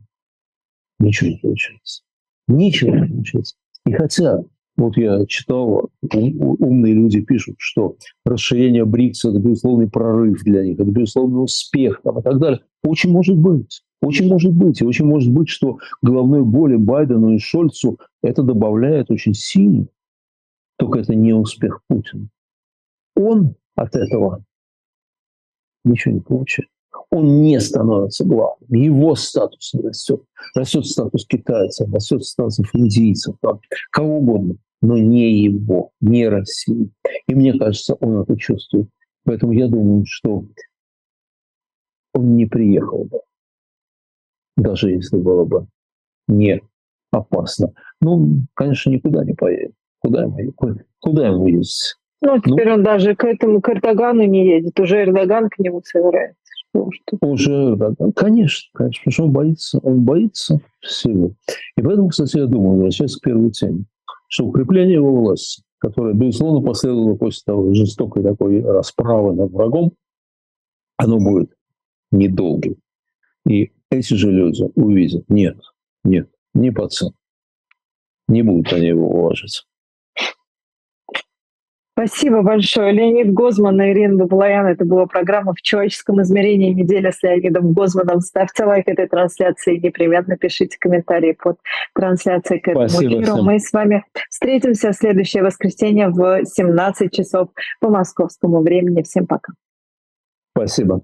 ничего не получается. Ничего не получается. И хотя, вот я читал, умные люди пишут, что расширение БРИКС – это безусловный прорыв для них, это безусловный успех там, и так далее. Очень может быть. Очень может быть. И очень может быть, что головной боли Байдену и Шольцу это добавляет очень сильно. Только это не успех Путина. Он от этого ничего не получает. Он не становится главным. Его статус растет. Растет статус китайцев, растет статус индийцев, там, кого угодно. Но не его, не России. И мне кажется, он это чувствует. Поэтому я думаю, что он не приехал бы, даже если было бы не опасно. Ну, конечно, никуда не поедет. Куда ему, куда ему ездить? Ну, ну, теперь ну, он даже к этому к Эрдогану не едет. Уже Эрдоган к нему собирается. Что, что? Уже Эрдоган. Конечно, конечно, потому что он боится, он боится всего. И поэтому, кстати, я думаю, возвращаясь к первой теме, что укрепление его власти, которое, безусловно, последовало после того жестокой такой расправы над врагом, оно будет недолгим. И эти же люди увидят, нет, нет, не пацан. Не будут они его уважать. Спасибо большое. Леонид Гозман и Ирина Баблоян. Это была программа «В человеческом измерении. Неделя с Леонидом Гозманом». Ставьте лайк этой трансляции. Непременно пишите комментарии под трансляцией к этому Спасибо эфиру. Всем. Мы с вами встретимся в следующее воскресенье в 17 часов по московскому времени. Всем пока. Спасибо.